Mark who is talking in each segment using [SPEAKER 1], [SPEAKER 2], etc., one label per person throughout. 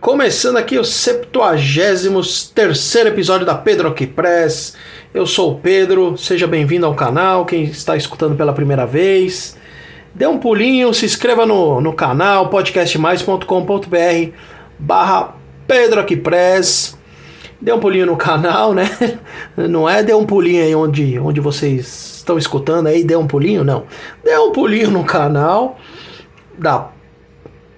[SPEAKER 1] Começando aqui o 73 terceiro episódio da Pedro Aqui Press. Eu sou o Pedro, seja bem-vindo ao canal, quem está escutando pela primeira vez. Dê um pulinho, se inscreva no, no canal podcastmais.com.br barra Pedro Aqui Press. Dê um pulinho no canal, né? Não é dê um pulinho aí onde, onde vocês estão escutando aí, dê um pulinho, não. Dê um pulinho no canal da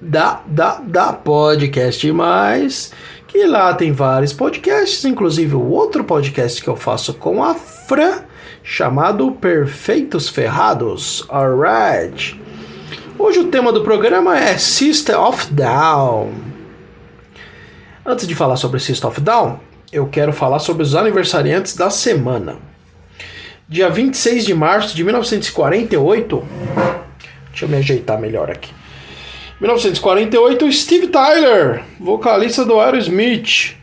[SPEAKER 1] da, da, da Podcast Mais, que lá tem vários podcasts, inclusive o outro podcast que eu faço com a Fran, chamado Perfeitos Ferrados. Alright. Hoje o tema do programa é System of Down. Antes de falar sobre System of Down, eu quero falar sobre os aniversariantes da semana. Dia 26 de março de 1948. Deixa eu me ajeitar melhor aqui. 1948, Steve Tyler, vocalista do Aerosmith.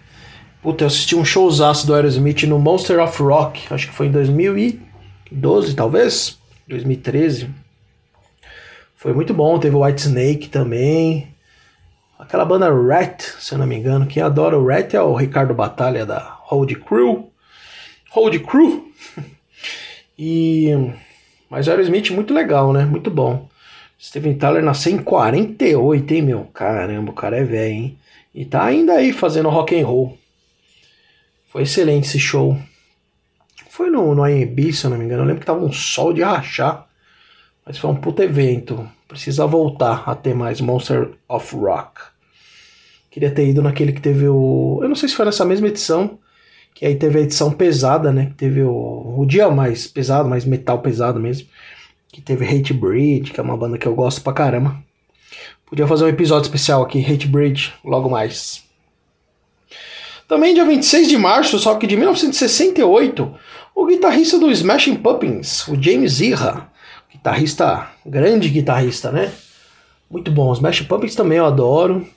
[SPEAKER 1] Puta, eu assisti um showzaço do Aerosmith no Monster of Rock, acho que foi em 2012, talvez? 2013. Foi muito bom, teve o White Snake também. Aquela banda Rat, se eu não me engano. Quem adora o Rat é o Ricardo Batalha da Hold Crew. Hold Crew. e... Mas o Aerosmith muito legal, né? Muito bom. Steven Tyler nasceu em 48, hein, meu? Caramba, o cara é velho, hein? E tá ainda aí fazendo rock and roll. Foi excelente esse show. Foi no, no AMB, se eu não me engano. Eu lembro que tava um sol de rachar. Mas foi um puto evento. Precisa voltar a ter mais Monster of Rock. Queria ter ido naquele que teve o. Eu não sei se foi nessa mesma edição. Que aí teve a edição pesada, né? Que teve o, o dia mais pesado, mais metal pesado mesmo que teve Hate Breed, que é uma banda que eu gosto pra caramba. Podia fazer um episódio especial aqui, Hate Breed, logo mais. Também dia 26 de março, só que de 1968, o guitarrista do Smashing Pumpkins, o James Iha, guitarrista, grande guitarrista, né? Muito bom, Smashing Pumpkins também eu adoro.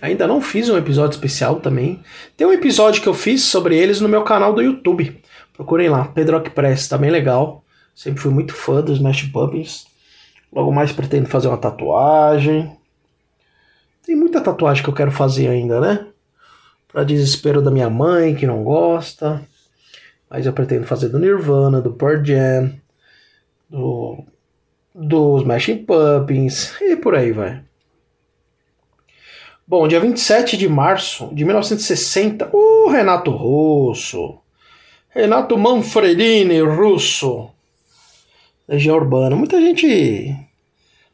[SPEAKER 1] Ainda não fiz um episódio especial também. Tem um episódio que eu fiz sobre eles no meu canal do YouTube. Procurem lá, Pedro Press, tá bem legal. Sempre fui muito fã dos Smash Pumpkins. Logo mais pretendo fazer uma tatuagem. Tem muita tatuagem que eu quero fazer ainda, né? Para desespero da minha mãe, que não gosta. Mas eu pretendo fazer do Nirvana, do Pearl Jam, do, do Smashing Pumpkins e por aí vai. Bom, dia 27 de março de 1960, o Renato Russo. Renato Manfredini Russo. Legião Urbana. Muita gente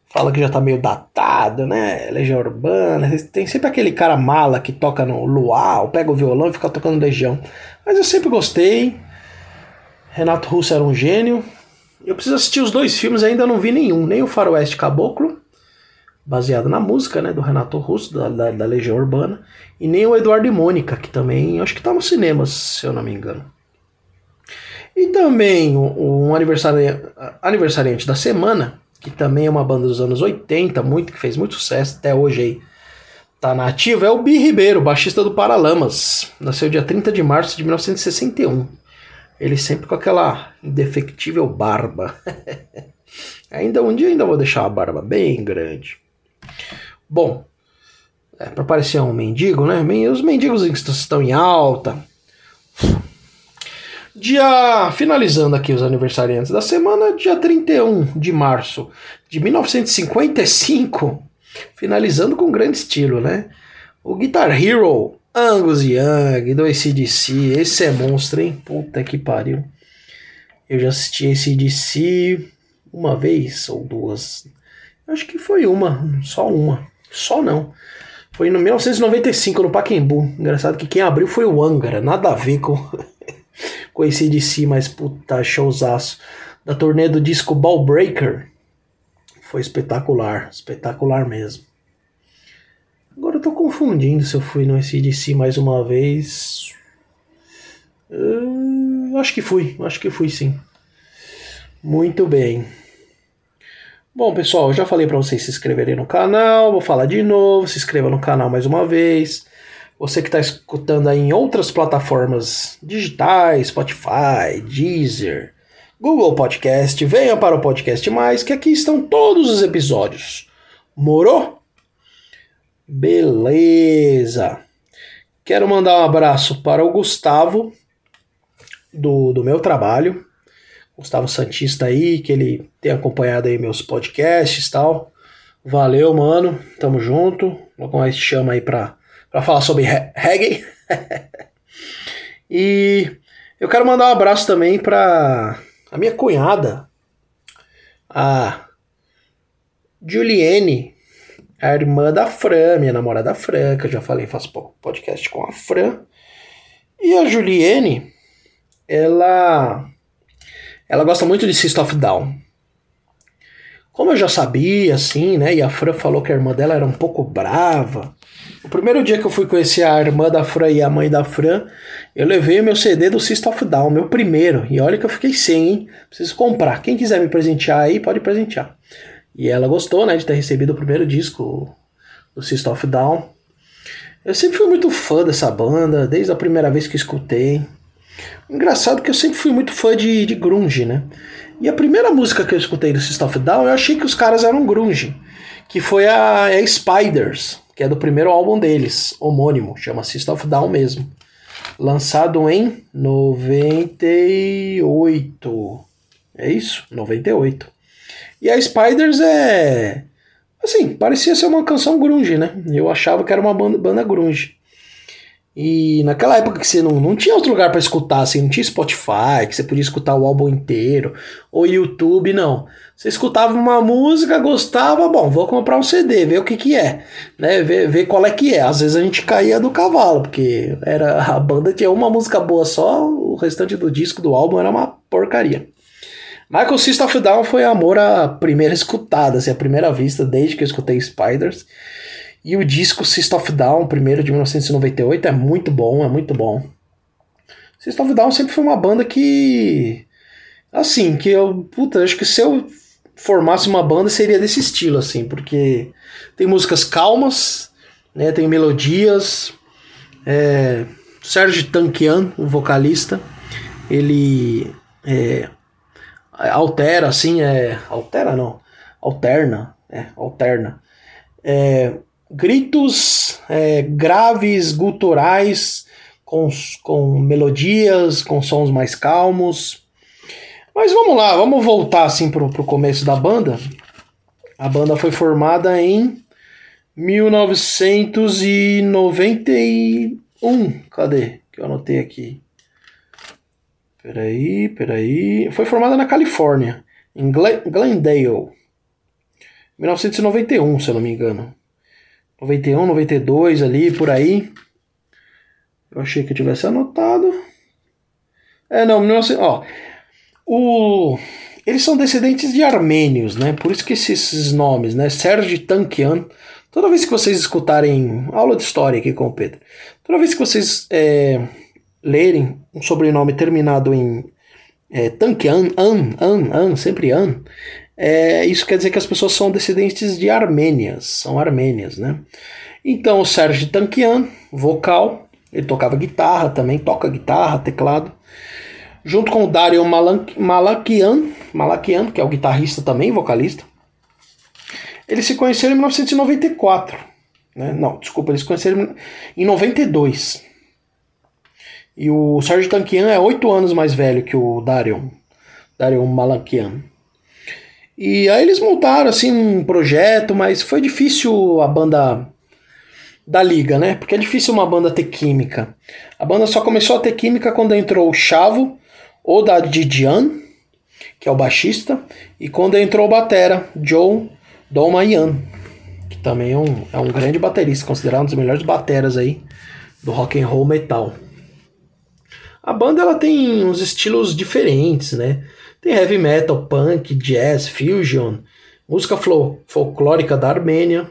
[SPEAKER 1] fala que já tá meio datado, né? Legião Urbana. Tem sempre aquele cara mala que toca no luau, pega o violão e fica tocando Legião. Mas eu sempre gostei. Renato Russo era um gênio. Eu preciso assistir os dois filmes, ainda não vi nenhum. Nem o Faroeste Caboclo, baseado na música né, do Renato Russo, da, da, da Legião Urbana. E nem o Eduardo e Mônica, que também acho que tá nos cinemas, se eu não me engano. E também um aniversari... aniversariante da semana, que também é uma banda dos anos 80, muito, que fez muito sucesso, até hoje aí tá na ativa, é o Bi Ribeiro, baixista do Paralamas. Nasceu dia 30 de março de 1961. Ele sempre com aquela indefectível barba. ainda um dia ainda vou deixar a barba bem grande. Bom, é, para parecer um mendigo, né? Os mendigos estão em alta. Dia finalizando aqui os aniversariantes da semana, dia 31 de março de 1955, finalizando com grande estilo, né? O Guitar Hero Angus Young do ACDC, esse é monstro, hein? Puta que pariu. Eu já assisti ACDC uma vez ou duas. Acho que foi uma, só uma. Só não. Foi no 1995 no Pacaembu. Engraçado que quem abriu foi o Angara, nada a ver com com ACDC, mas puta showzaço. Da turnê do disco Ball Breaker. Foi espetacular, espetacular mesmo. Agora eu tô confundindo se eu fui no ACDC mais uma vez. Uh, acho que fui, acho que fui sim. Muito bem. Bom, pessoal, já falei para vocês se inscreverem no canal, vou falar de novo, se inscreva no canal mais uma vez. Você que está escutando aí em outras plataformas digitais, Spotify, Deezer, Google Podcast, venha para o Podcast Mais, que aqui estão todos os episódios. Morou? Beleza. Quero mandar um abraço para o Gustavo, do, do meu trabalho. Gustavo Santista aí, que ele tem acompanhado aí meus podcasts e tal. Valeu, mano. Tamo junto. Logo mais te chama aí pra para falar sobre reggae. e eu quero mandar um abraço também para a minha cunhada, a Juliene, a irmã da Fran, minha namorada Fran, que eu já falei, faço podcast com a Fran. E a Juliene, ela ela gosta muito de System of Down. Como eu já sabia, assim, né? E a Fran falou que a irmã dela era um pouco brava. O primeiro dia que eu fui conhecer a irmã da Fran e a mãe da Fran, eu levei o meu CD do System of Down, meu primeiro. E olha que eu fiquei sem, hein? Preciso comprar. Quem quiser me presentear aí, pode presentear. E ela gostou, né, de ter recebido o primeiro disco do System of Down. Eu sempre fui muito fã dessa banda, desde a primeira vez que escutei. Engraçado que eu sempre fui muito fã de, de grunge, né? E a primeira música que eu escutei do System of Down, eu achei que os caras eram grunge, que foi a, a Spiders que é do primeiro álbum deles, homônimo, chama System of Down mesmo. Lançado em 98. É isso? 98. E a Spiders é. Assim, parecia ser uma canção grunge, né? Eu achava que era uma banda, banda grunge. E naquela época que você não, não tinha outro lugar para escutar, assim, não tinha Spotify, que você podia escutar o álbum inteiro, ou YouTube, não. Você escutava uma música, gostava, bom, vou comprar um CD, ver o que que é, né? Ver, ver qual é que é. Às vezes a gente caía do cavalo, porque era a banda tinha uma música boa só, o restante do disco, do álbum era uma porcaria. Michael System of Down foi amor à primeira escutada, assim, à primeira vista, desde que eu escutei Spiders. E o disco System of Down, primeiro de 1998, é muito bom, é muito bom. System of Down sempre foi uma banda que. Assim, que eu. Puta, acho que se eu formasse uma banda seria desse estilo, assim, porque tem músicas calmas, né, tem melodias. É, Sérgio Tanquian, o vocalista, ele é, altera, assim, é. Altera não. Alterna. É, alterna. É, gritos é, graves, guturais, com, com melodias, com sons mais calmos. Mas vamos lá, vamos voltar assim pro, pro começo da banda. A banda foi formada em 1991. Cadê? Que eu anotei aqui. Peraí, peraí. Foi formada na Califórnia, em Glendale. 1991, se eu não me engano. 91, 92 ali, por aí. Eu achei que eu tivesse anotado. É, não, 19... ó. O... Eles são descendentes de armênios, né? Por isso que esses nomes, né? Serge Tankian. Toda vez que vocês escutarem aula de história aqui com o Pedro, toda vez que vocês é, lerem um sobrenome terminado em é, Tankian, An, An, An, sempre An, é, isso quer dizer que as pessoas são descendentes de armênias, são armênias, né? Então o Sérgio Tankian, vocal, ele tocava guitarra também, toca guitarra, teclado, junto com o Dario Malakian, Malakian, que é o guitarrista também, vocalista. Eles se conheceram em 1994. Né? Não, desculpa, eles se conheceram em 92. E o Sérgio Tankian é oito anos mais velho que o Darion. Darion Malakian. E aí eles montaram assim um projeto, mas foi difícil a banda da liga, né? Porque é difícil uma banda ter química. A banda só começou a ter química quando entrou o Chavo, ou da Didian, que é o baixista, e quando entrou o batera, Joe Dolmayan, que também é um, é um grande baterista, considerado um dos melhores bateras aí do rock and roll metal. A banda ela tem uns estilos diferentes, né? Tem heavy metal, punk, jazz, fusion, música folclórica da Armênia,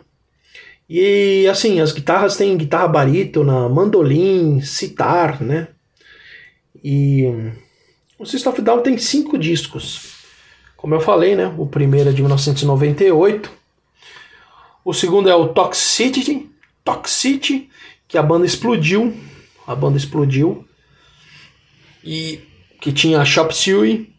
[SPEAKER 1] e assim, as guitarras têm guitarra barítona, mandolim, sitar, né? E o System of Down tem cinco discos. Como eu falei, né? O primeiro é de 1998. O segundo é o Toxicity, Toxicity, que a banda explodiu. A banda explodiu. E que tinha Shop Suey.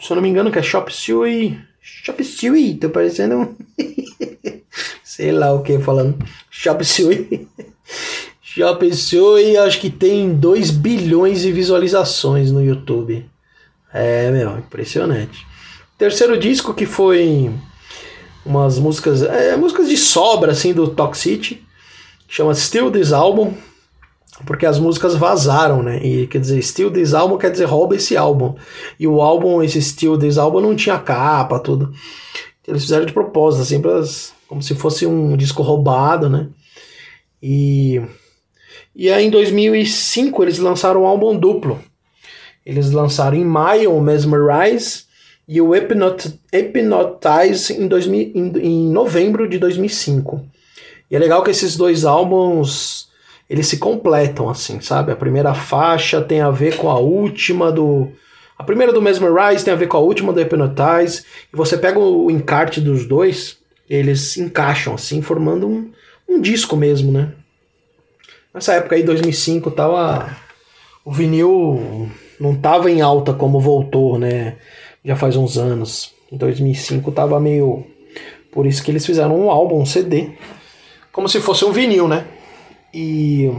[SPEAKER 1] Se eu não me engano, que é Shop Suey. Shop Suey, tô parecendo sei lá o que falando. Shop Suey. Shop Suey acho que tem 2 bilhões de visualizações no YouTube. É, meu, impressionante. Terceiro disco que foi umas músicas, é, músicas de sobra assim do Toxicity, chama Still This Album, porque as músicas vazaram, né? E quer dizer, Still This Album quer dizer rouba esse álbum. E o álbum, esse Still This Album não tinha capa, tudo. Eles fizeram de propósito, assim, para como se fosse um disco roubado, né? E, e aí em 2005 eles lançaram um álbum duplo. Eles lançaram em maio o Mesmerize e o Hypnot Hypnotize em, 2000, em, em novembro de 2005. E é legal que esses dois álbuns eles se completam assim, sabe? A primeira faixa tem a ver com a última do a primeira do Mesmerize tem a ver com a última do Hypnotize, e você pega o encarte dos dois, eles se encaixam assim, formando um, um disco mesmo, né? Nessa época aí, 2005, tava o vinil não tava em alta como voltou, né? Já faz uns anos. Em 2005 tava meio por isso que eles fizeram um álbum, um CD, como se fosse um vinil, né? E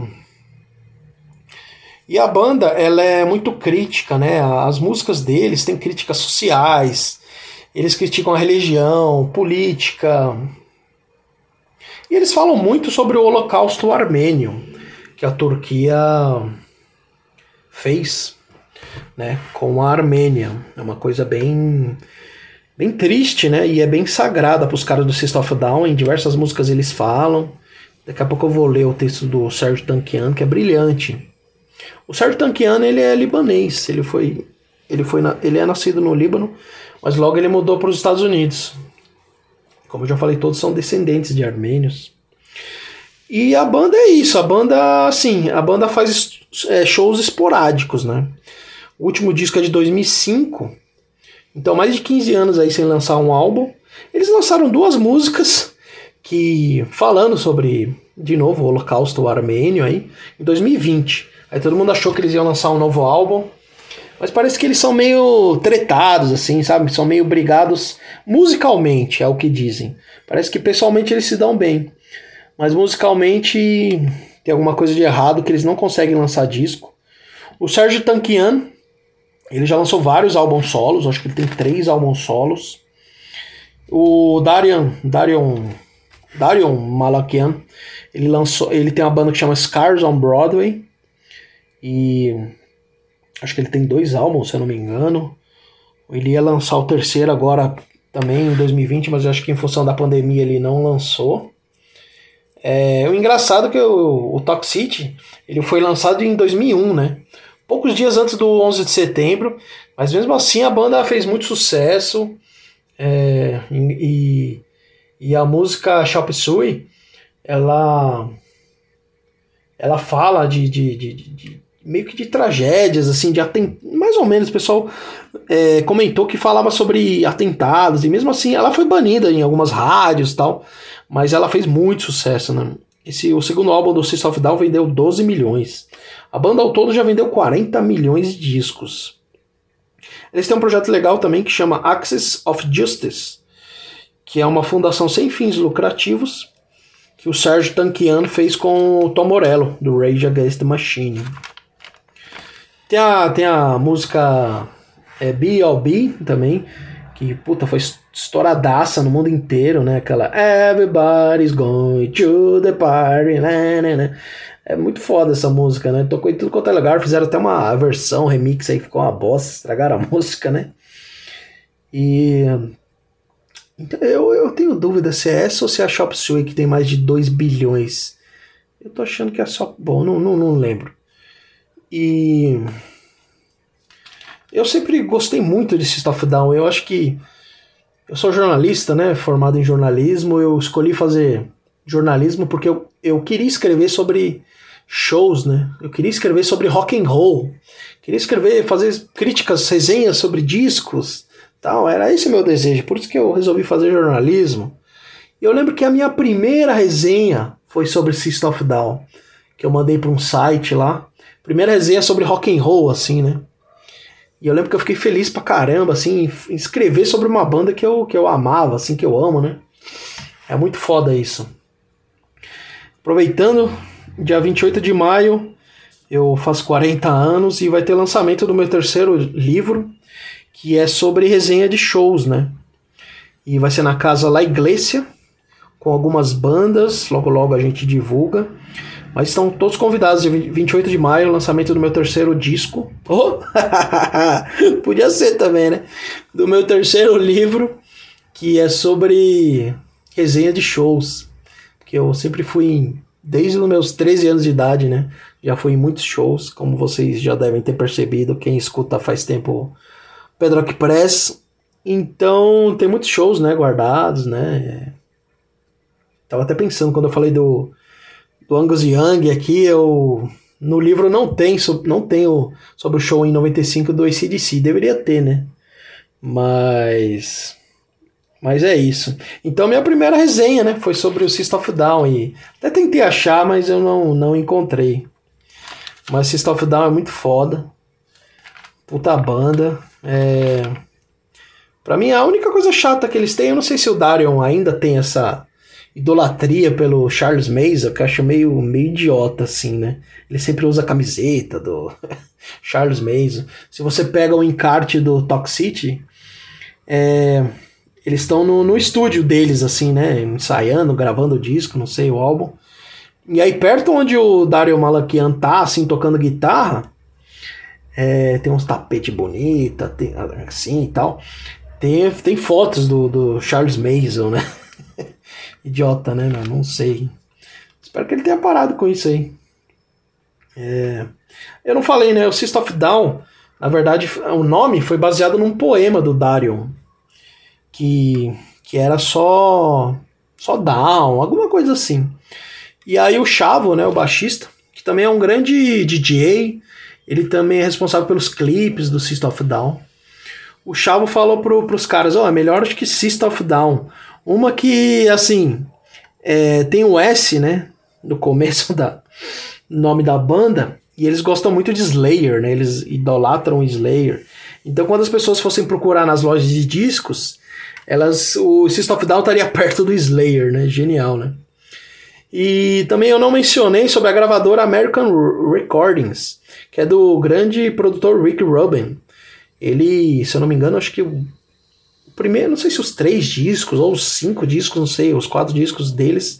[SPEAKER 1] e a banda, ela é muito crítica, né? As músicas deles têm críticas sociais, eles criticam a religião, política. E eles falam muito sobre o Holocausto Armênio, que a Turquia fez né, com a Armênia. É uma coisa bem bem triste, né? E é bem sagrada para os caras do System of Down. Em diversas músicas eles falam. Daqui a pouco eu vou ler o texto do Sérgio Tankian, que é brilhante. O Sérgio Tankian ele é libanês. Ele foi ele foi ele é nascido no Líbano, mas logo ele mudou para os Estados Unidos. Como eu já falei, todos são descendentes de armênios. E a banda é isso, a banda, assim, a banda faz é, shows esporádicos, né? O último disco é de 2005, então mais de 15 anos aí sem lançar um álbum. Eles lançaram duas músicas que falando sobre, de novo, o holocausto armênio aí, em 2020. Aí todo mundo achou que eles iam lançar um novo álbum, mas parece que eles são meio tretados, assim, sabe? São meio brigados musicalmente, é o que dizem. Parece que pessoalmente eles se dão bem. Mas musicalmente tem alguma coisa de errado que eles não conseguem lançar disco. O Sérgio Tankian, ele já lançou vários álbuns solos, acho que ele tem três álbuns solos. O Darian, Darion, Darion Malakian, ele lançou, ele tem uma banda que chama Scars on Broadway e Acho que ele tem dois álbuns, se eu não me engano. Ele ia lançar o terceiro agora também em 2020, mas eu acho que em função da pandemia ele não lançou. É, o engraçado é que o, o Toxicity ele foi lançado em 2001, né? Poucos dias antes do 11 de setembro, mas mesmo assim a banda fez muito sucesso. É, e, e a música Shop Suey, ela ela fala de, de, de, de meio que de tragédias, assim, de atent... mais ou menos, o pessoal é, comentou que falava sobre atentados, e mesmo assim ela foi banida em algumas rádios tal, mas ela fez muito sucesso, né? Esse, o segundo álbum do System of Down vendeu 12 milhões. A banda ao todo já vendeu 40 milhões de discos. Eles têm um projeto legal também que chama Access of Justice, que é uma fundação sem fins lucrativos que o Sérgio Tanquiano fez com o Tom Morello, do Rage Against the Machine. Tem a, tem a música é, B.O.B. também, que, puta, foi estouradaça no mundo inteiro, né? Aquela Everybody's going to the party, né, né, né. É muito foda essa música, né? Tocou em tudo quanto é lugar, fizeram até uma versão, remix aí ficou uma bosta, estragaram a música, né? E. Então, eu, eu tenho dúvida se é essa ou se é a Suey que tem mais de 2 bilhões. Eu tô achando que é só. Bom, não, não, não lembro. E. Eu sempre gostei muito de System of Down. Eu acho que. Eu sou jornalista, né? Formado em jornalismo. Eu escolhi fazer jornalismo porque eu, eu queria escrever sobre shows, né? Eu queria escrever sobre rock and roll. Queria escrever, fazer críticas, resenhas sobre discos. Tal. Era esse meu desejo. Por isso que eu resolvi fazer jornalismo. E eu lembro que a minha primeira resenha foi sobre System of Down. Que eu mandei para um site lá. Primeira resenha sobre rock and roll, assim, né? E eu lembro que eu fiquei feliz pra caramba, assim, em escrever sobre uma banda que eu, que eu amava, assim, que eu amo, né? É muito foda isso. Aproveitando, dia 28 de maio, eu faço 40 anos e vai ter lançamento do meu terceiro livro, que é sobre resenha de shows, né? E vai ser na casa La Iglesia, com algumas bandas, logo logo a gente divulga. Mas estão todos convidados, de 28 de maio, lançamento do meu terceiro disco. Oh! Podia ser também, né? Do meu terceiro livro, que é sobre resenha de shows. Que eu sempre fui, desde os meus 13 anos de idade, né? Já fui em muitos shows, como vocês já devem ter percebido, quem escuta faz tempo Pedro Press. Então, tem muitos shows, né, guardados, né? Tava até pensando quando eu falei do do Angus Young aqui, eu no livro não tem, não tenho sobre o show em 95 do ACDC, deveria ter, né? Mas mas é isso. Então minha primeira resenha, né, foi sobre o System of Down e até tentei achar, mas eu não não encontrei. Mas System of Down é muito foda. Puta banda. É... Pra mim, a única coisa chata que eles têm, eu não sei se o Darion ainda tem essa idolatria pelo Charles Mason, que eu acho meio, meio idiota, assim, né? Ele sempre usa a camiseta do Charles Mason. Se você pega o encarte do Toxicity, é, eles estão no, no estúdio deles, assim, né? Ensaiando, gravando o disco, não sei, o álbum. E aí, perto onde o Dario Malakian tá, assim, tocando guitarra, é, tem uns tapetes bonitos, assim e tal. Tem, tem fotos do, do Charles Mason, né? idiota, né? Não, não sei. Espero que ele tenha parado com isso aí. É... Eu não falei, né? O System of Down, na verdade, o nome foi baseado num poema do Darion. Que, que era só. Só Down, alguma coisa assim. E aí o Chavo, né? O baixista, que também é um grande DJ. Ele também é responsável pelos clipes do System of Down. O Chavo falou pro, pros caras: Ó, oh, é melhor do que System of Down. Uma que, assim, é, tem o S, né? No começo da nome da banda. E eles gostam muito de Slayer, né? Eles idolatram Slayer. Então, quando as pessoas fossem procurar nas lojas de discos, elas, o System of Down estaria perto do Slayer, né? Genial, né? E também eu não mencionei sobre a gravadora American Recordings, que é do grande produtor Rick Rubin. Ele, se eu não me engano, acho que primeiro, não sei se os três discos ou os cinco discos, não sei, os quatro discos deles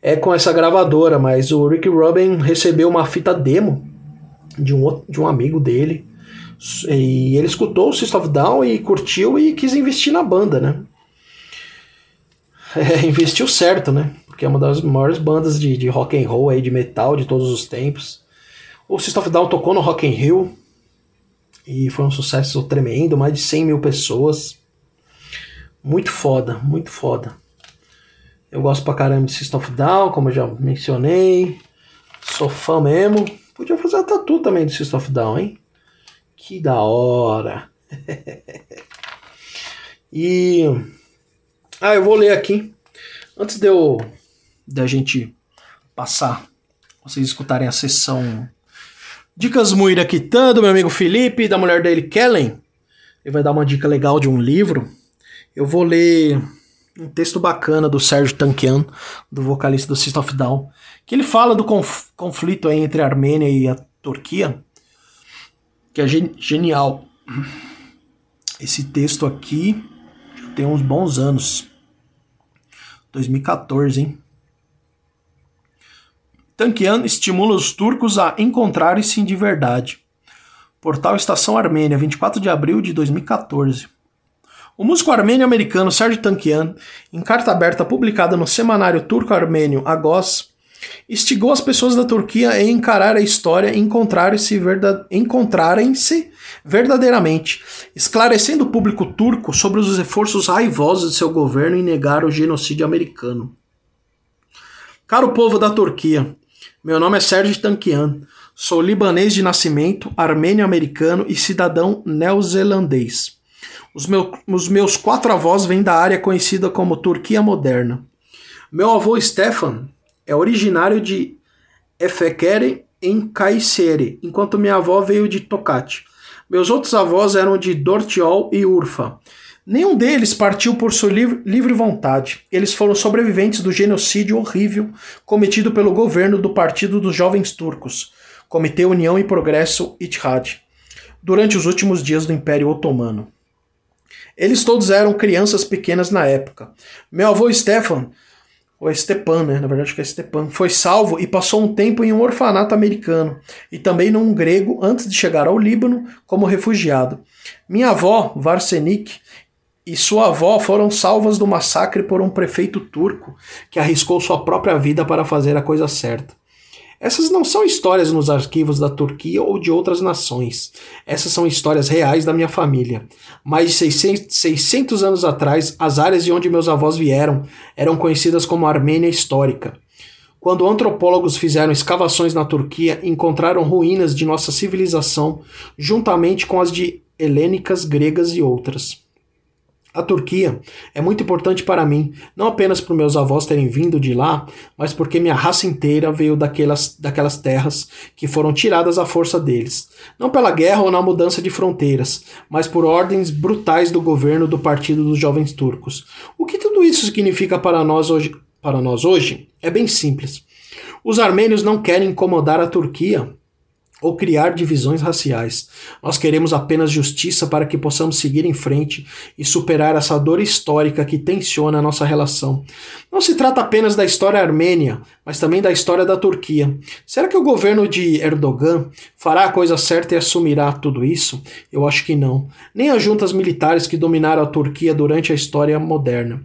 [SPEAKER 1] é com essa gravadora, mas o Rick Rubin recebeu uma fita demo de um, de um amigo dele e ele escutou o System of Down e curtiu e quis investir na banda, né? É, investiu certo, né? Porque é uma das maiores bandas de, de rock and roll aí, de metal de todos os tempos. O System of Down tocou no Rock in Rio e foi um sucesso tremendo, mais de 100 mil pessoas. Muito foda, muito foda. Eu gosto pra caramba de System of Down, como eu já mencionei. Sou fã mesmo. Podia fazer a tatu também de System of Down, hein? Que da hora. e. Ah, eu vou ler aqui. Antes de eu. da gente passar, vocês escutarem a sessão Dicas Muira Quitando, meu amigo Felipe, da mulher dele, Kellen. Ele vai dar uma dica legal de um livro eu vou ler um texto bacana do Sérgio Tankian, do vocalista do System of Down, que ele fala do conf conflito entre a Armênia e a Turquia. que é gen genial. Esse texto aqui tem uns bons anos. 2014, hein? Tankian estimula os turcos a encontrarem-se de verdade. Portal Estação Armênia, 24 de abril de 2014. O músico armênio-americano Serge Tankian, em carta aberta publicada no semanário turco-armênio Agos, instigou as pessoas da Turquia a encarar a história e encontrarem-se verda encontrarem verdadeiramente, esclarecendo o público turco sobre os esforços raivosos de seu governo em negar o genocídio americano. Caro povo da Turquia, meu nome é Sérgio Tankian, sou libanês de nascimento, armênio-americano e cidadão neozelandês. Os, meu, os meus quatro avós vêm da área conhecida como Turquia Moderna. Meu avô Stefan é originário de Efekere, em Kayseri, enquanto minha avó veio de Tokat. Meus outros avós eram de Dortiol e Urfa. Nenhum deles partiu por sua livre, vontade. Eles foram sobreviventes do genocídio horrível cometido pelo governo do Partido dos Jovens Turcos, Comitê União e Progresso Ittihad, durante os últimos dias do Império Otomano. Eles todos eram crianças pequenas na época. Meu avô Stefan ou Stepan, né? Na verdade acho que é Stepan, foi salvo e passou um tempo em um orfanato americano e também num grego antes de chegar ao Líbano como refugiado. Minha avó, Varsenik, e sua avó foram salvas do massacre por um prefeito turco que arriscou sua própria vida para fazer a coisa certa. Essas não são histórias nos arquivos da Turquia ou de outras nações. Essas são histórias reais da minha família. Mais de 600, 600 anos atrás, as áreas de onde meus avós vieram eram conhecidas como Armênia Histórica. Quando antropólogos fizeram escavações na Turquia, encontraram ruínas de nossa civilização, juntamente com as de helênicas, gregas e outras. A Turquia é muito importante para mim, não apenas por meus avós terem vindo de lá, mas porque minha raça inteira veio daquelas, daquelas terras que foram tiradas à força deles. Não pela guerra ou na mudança de fronteiras, mas por ordens brutais do governo do Partido dos Jovens Turcos. O que tudo isso significa para nós hoje? Para nós hoje é bem simples. Os armênios não querem incomodar a Turquia ou criar divisões raciais. Nós queremos apenas justiça para que possamos seguir em frente e superar essa dor histórica que tensiona a nossa relação. Não se trata apenas da história armênia, mas também da história da Turquia. Será que o governo de Erdogan fará a coisa certa e assumirá tudo isso? Eu acho que não. Nem as juntas militares que dominaram a Turquia durante a história moderna.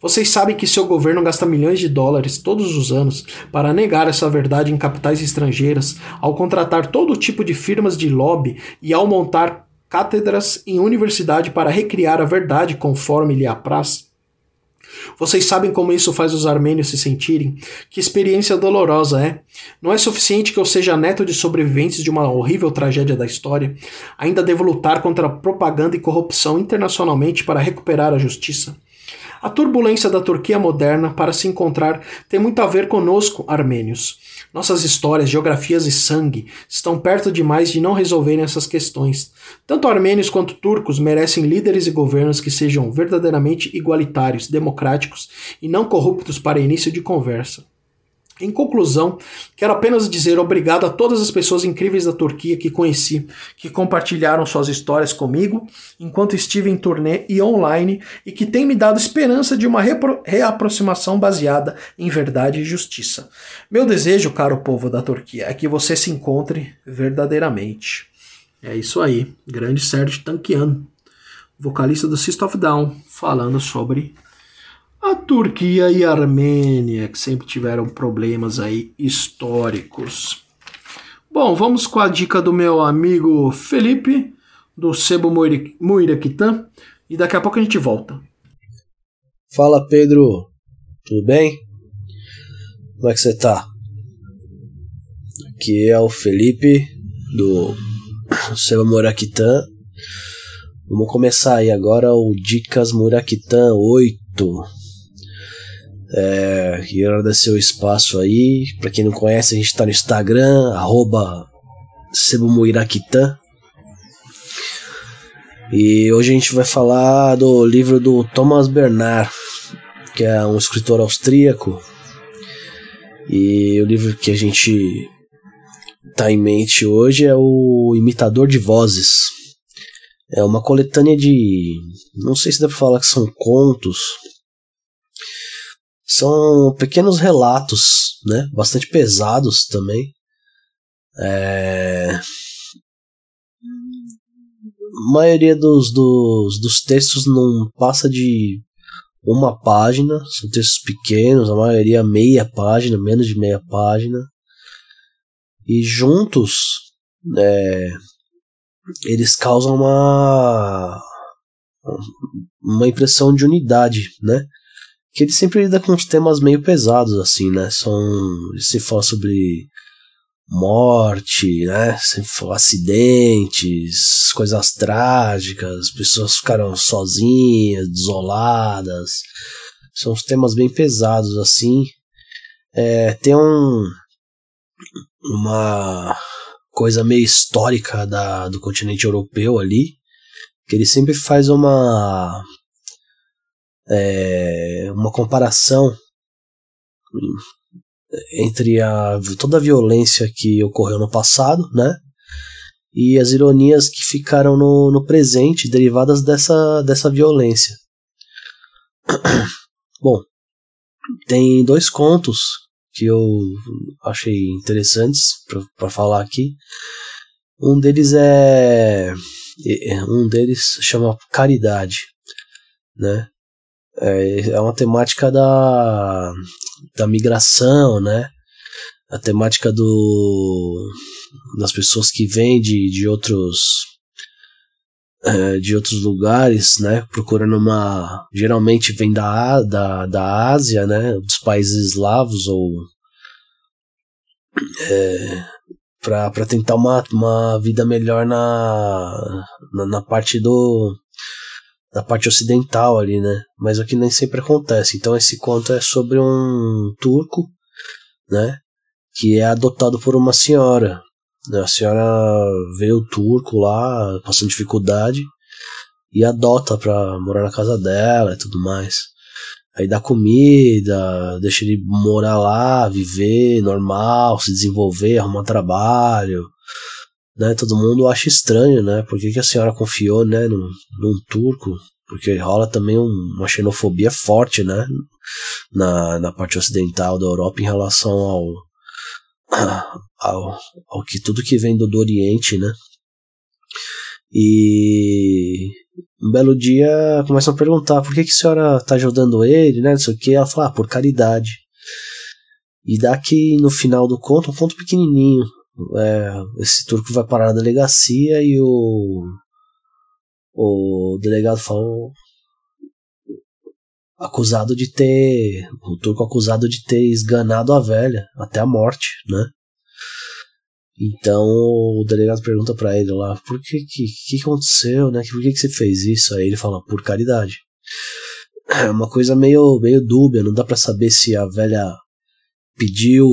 [SPEAKER 1] Vocês sabem que seu governo gasta milhões de dólares todos os anos para negar essa verdade em capitais estrangeiras, ao contratar todo tipo de firmas de lobby e ao montar cátedras em universidade para recriar a verdade conforme lhe apraz? Vocês sabem como isso faz os armênios se sentirem? Que experiência dolorosa é? Não é suficiente que eu seja neto de sobreviventes de uma horrível tragédia da história? Ainda devo lutar contra propaganda e corrupção internacionalmente para recuperar a justiça? A turbulência da Turquia moderna para se encontrar tem muito a ver conosco, armênios. Nossas histórias, geografias e sangue estão perto demais de não resolverem essas questões. Tanto armênios quanto turcos merecem líderes e governos que sejam verdadeiramente igualitários, democráticos e não corruptos para início de conversa. Em conclusão, quero apenas dizer obrigado a todas as pessoas incríveis da Turquia que conheci, que compartilharam suas histórias comigo enquanto estive em turnê e online e que têm me dado esperança de uma reaproximação baseada em verdade e justiça. Meu desejo, caro povo da Turquia, é que você se encontre verdadeiramente. É isso aí, grande Sérgio Tankian, vocalista do System of Down, falando sobre a Turquia e a Armênia, que sempre tiveram problemas aí históricos. Bom, vamos com a dica do meu amigo Felipe, do Sebo Muiraquitã, e daqui a pouco a gente volta.
[SPEAKER 2] Fala Pedro, tudo bem? Como é que você tá? Aqui é o Felipe, do Sebo Muiraquitã. Vamos começar aí agora o Dicas Muiraquitã 8 é, queria agradecer o espaço aí. Para quem não conhece, a gente está no Instagram, arroba E hoje a gente vai falar do livro do Thomas Bernard, que é um escritor austríaco. E o livro que a gente tá em mente hoje é o Imitador de Vozes. É uma coletânea de. Não sei se dá pra falar que são contos. São pequenos relatos, né? Bastante pesados também. É... A maioria dos, dos, dos textos não passa de uma página, são textos pequenos, a maioria meia página, menos de meia página. E juntos, é, eles causam uma uma impressão de unidade, né? Que ele sempre lida com uns temas meio pesados assim, né? São se fala sobre morte, né? Se for acidentes, coisas trágicas, pessoas ficaram sozinhas, desoladas. São uns temas bem pesados assim. É, tem um uma coisa meio histórica da, do continente europeu ali, que ele sempre faz uma é, uma comparação entre a, toda a violência que ocorreu no passado, né? E as ironias que ficaram no, no presente, derivadas dessa, dessa violência. Bom, tem dois contos que eu achei interessantes para falar aqui. Um deles é um deles chama Caridade, né? É, é uma temática da, da migração, né? A temática do das pessoas que vêm de, de outros é, de outros lugares, né? Procurando uma geralmente vem da, da, da Ásia, né? Dos países eslavos ou é, para tentar uma, uma vida melhor na, na, na parte do da parte ocidental ali, né? Mas o que nem sempre acontece. Então esse conto é sobre um turco, né? Que é adotado por uma senhora. Né? A senhora vê o turco lá, passando dificuldade, e adota pra morar na casa dela e tudo mais. Aí dá comida, deixa ele morar lá, viver normal, se desenvolver, arrumar trabalho. Né, todo mundo acha estranho, né? Por que, que a senhora confiou, né, num, num turco? Porque rola também um, uma xenofobia forte, né? Na, na parte ocidental da Europa em relação ao, ao, ao que tudo que vem do, do Oriente, né? E um belo dia começam a perguntar por que, que a senhora está ajudando ele, né? Não sei o que. Ela fala, ah, por caridade. E dá que no final do conto, um conto pequenininho, é, esse turco vai parar na delegacia e o o delegado falou acusado de ter o turco acusado de ter esganado a velha até a morte, né? Então o delegado pergunta para ele lá por que que, que aconteceu, né? Por que que você fez isso? Aí ele fala por caridade. É uma coisa meio meio dúbia, não dá para saber se a velha pediu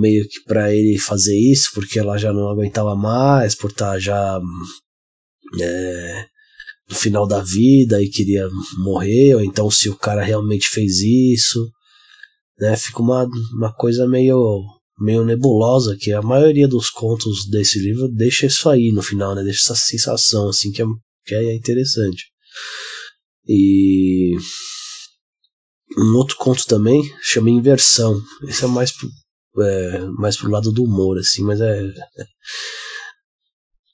[SPEAKER 2] meio que para ele fazer isso porque ela já não aguentava mais, por estar tá já é, no final da vida e queria morrer, ou então se o cara realmente fez isso, né? Fica uma, uma coisa meio meio nebulosa que a maioria dos contos desse livro deixa isso aí no final, né? Deixa essa sensação assim que é, que é interessante. E um outro conto também chama Inversão. Esse é mais pro, é, mais pro lado do humor, assim, mas é,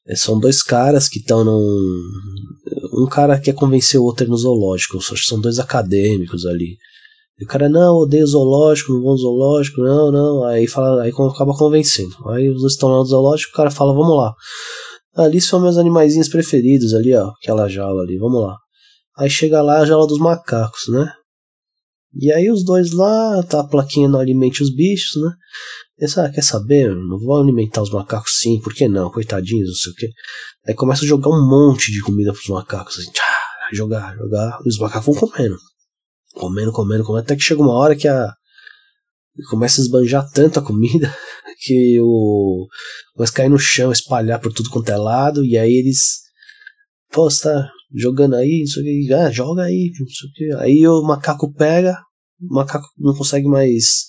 [SPEAKER 2] é são dois caras que estão num. Um cara quer convencer o outro no zoológico, acho que são dois acadêmicos ali. E o cara, não, odeio zoológico, não vou zoológico, não, não. Aí, fala, aí acaba convencendo. Aí os dois estão lá no zoológico, o cara fala, vamos lá. Ali são meus animaizinhos preferidos ali, ó. Aquela jaula ali, vamos lá. Aí chega lá a jaula dos macacos, né? E aí os dois lá, tá a plaquinha não alimente os bichos, né? Eles, ah, quer saber? Não vou alimentar os macacos sim, por que não? Coitadinhos, não sei o que. Aí começa a jogar um monte de comida pros macacos, assim, tchá, jogar, jogar, e os macacos vão comendo. Comendo, comendo, comendo, até que chega uma hora que a. Começa a esbanjar tanta comida que o. Começa a cair no chão, espalhar por tudo quanto é lado, e aí eles. Pô, você tá jogando aí, não sei o que, ah, joga aí, não sei o que. Aí o macaco pega, o macaco não consegue mais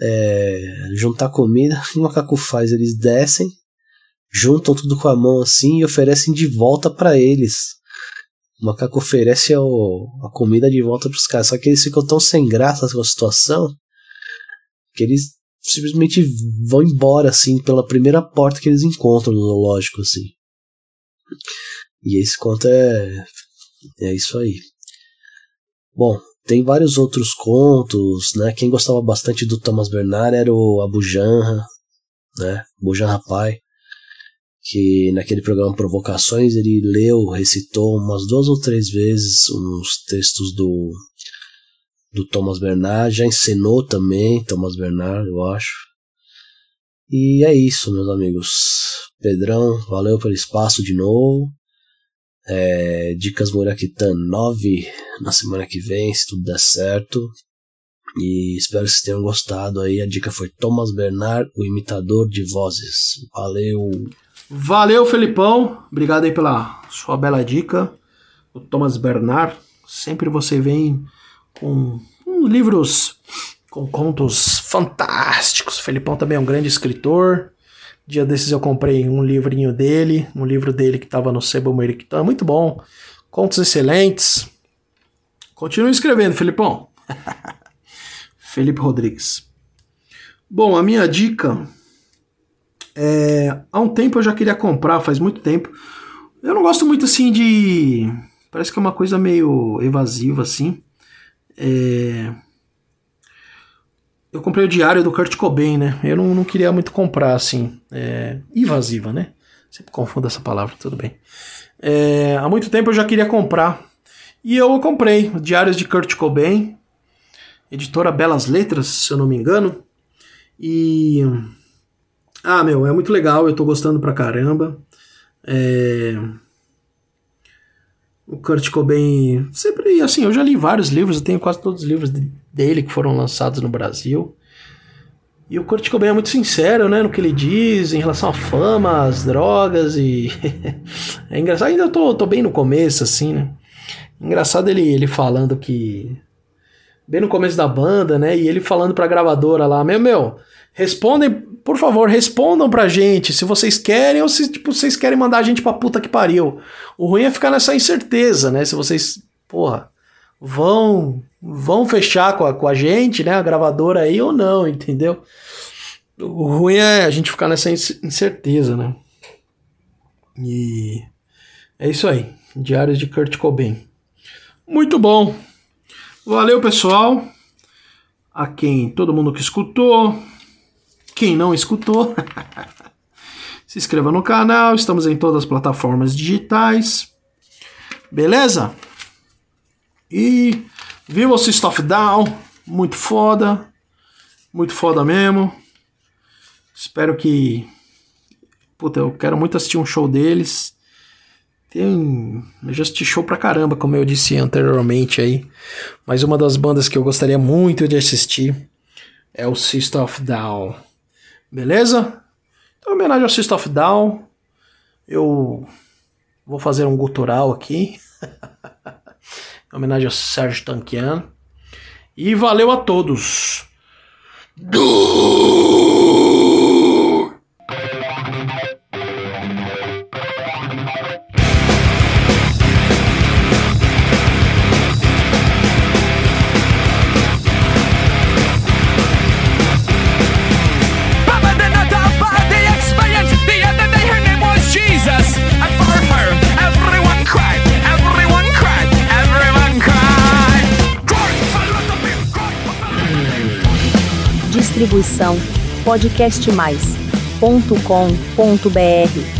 [SPEAKER 2] é, juntar comida. O macaco faz? Eles descem, juntam tudo com a mão assim e oferecem de volta para eles. O macaco oferece o, a comida de volta pros caras. Só que eles ficam tão sem graça com a situação que eles simplesmente vão embora assim pela primeira porta que eles encontram no zoológico assim. E esse conto é é isso aí. Bom, tem vários outros contos, né? Quem gostava bastante do Thomas Bernard era o Abu Janra, né? Abu Pai, que naquele programa Provocações ele leu, recitou umas duas ou três vezes uns textos do do Thomas Bernard, já ensinou também Thomas Bernard, eu acho. E é isso, meus amigos. Pedrão, valeu pelo espaço de novo. É, Dicas Murakitan 9 na semana que vem, se tudo der certo. E espero que vocês tenham gostado aí. A dica foi Thomas Bernard, o imitador de vozes. Valeu!
[SPEAKER 1] Valeu, Felipão. Obrigado aí pela sua bela dica. O Thomas Bernard. Sempre você vem com, livros com contos fantásticos. O Felipão também é um grande escritor. Dia desses eu comprei um livrinho dele, um livro dele que estava no Sebo Americano, muito bom. Contos excelentes. Continue escrevendo, Felipão. Felipe Rodrigues. Bom, a minha dica é, há um tempo eu já queria comprar, faz muito tempo. Eu não gosto muito assim de. Parece que é uma coisa meio evasiva assim. É, eu comprei o diário do Kurt Cobain, né? Eu não, não queria muito comprar, assim. É, invasiva, né? Sempre confundo essa palavra, tudo bem. É, há muito tempo eu já queria comprar. E eu comprei Diários de Kurt Cobain, editora Belas Letras, se eu não me engano. E. Ah, meu, é muito legal, eu tô gostando pra caramba. É... O Kurt Cobain, sempre assim, eu já li vários livros, eu tenho quase todos os livros dele que foram lançados no Brasil. E o Kurt Cobain é muito sincero, né, no que ele diz em relação à fama, às drogas e é engraçado. Ainda eu tô, tô bem no começo assim, né? Engraçado ele ele falando que bem no começo da banda, né, e ele falando pra gravadora lá, meu meu, respondem, por favor, respondam pra gente se vocês querem ou se tipo vocês querem mandar a gente pra puta que pariu. O ruim é ficar nessa incerteza, né? Se vocês, porra, vão vão fechar com a, com a gente, né, a gravadora aí ou não, entendeu? O ruim é a gente ficar nessa incerteza, né? E é isso aí. Diários de Kurt Cobain. Muito bom. Valeu, pessoal. A quem todo mundo que escutou, quem não escutou, se inscreva no canal. Estamos em todas as plataformas digitais. Beleza? E viva o System of Down, muito foda, muito foda mesmo. Espero que. Puta, eu quero muito assistir um show deles. Tem. Eu já assisti show pra caramba, como eu disse anteriormente aí. Mas uma das bandas que eu gostaria muito de assistir é o System of Down. Beleza? Então, em homenagem ao System of Down, eu vou fazer um gutural aqui. em homenagem ao Sérgio Tanquian. E valeu a todos.
[SPEAKER 3] Papa
[SPEAKER 4] Distribuição podcastmais.com.br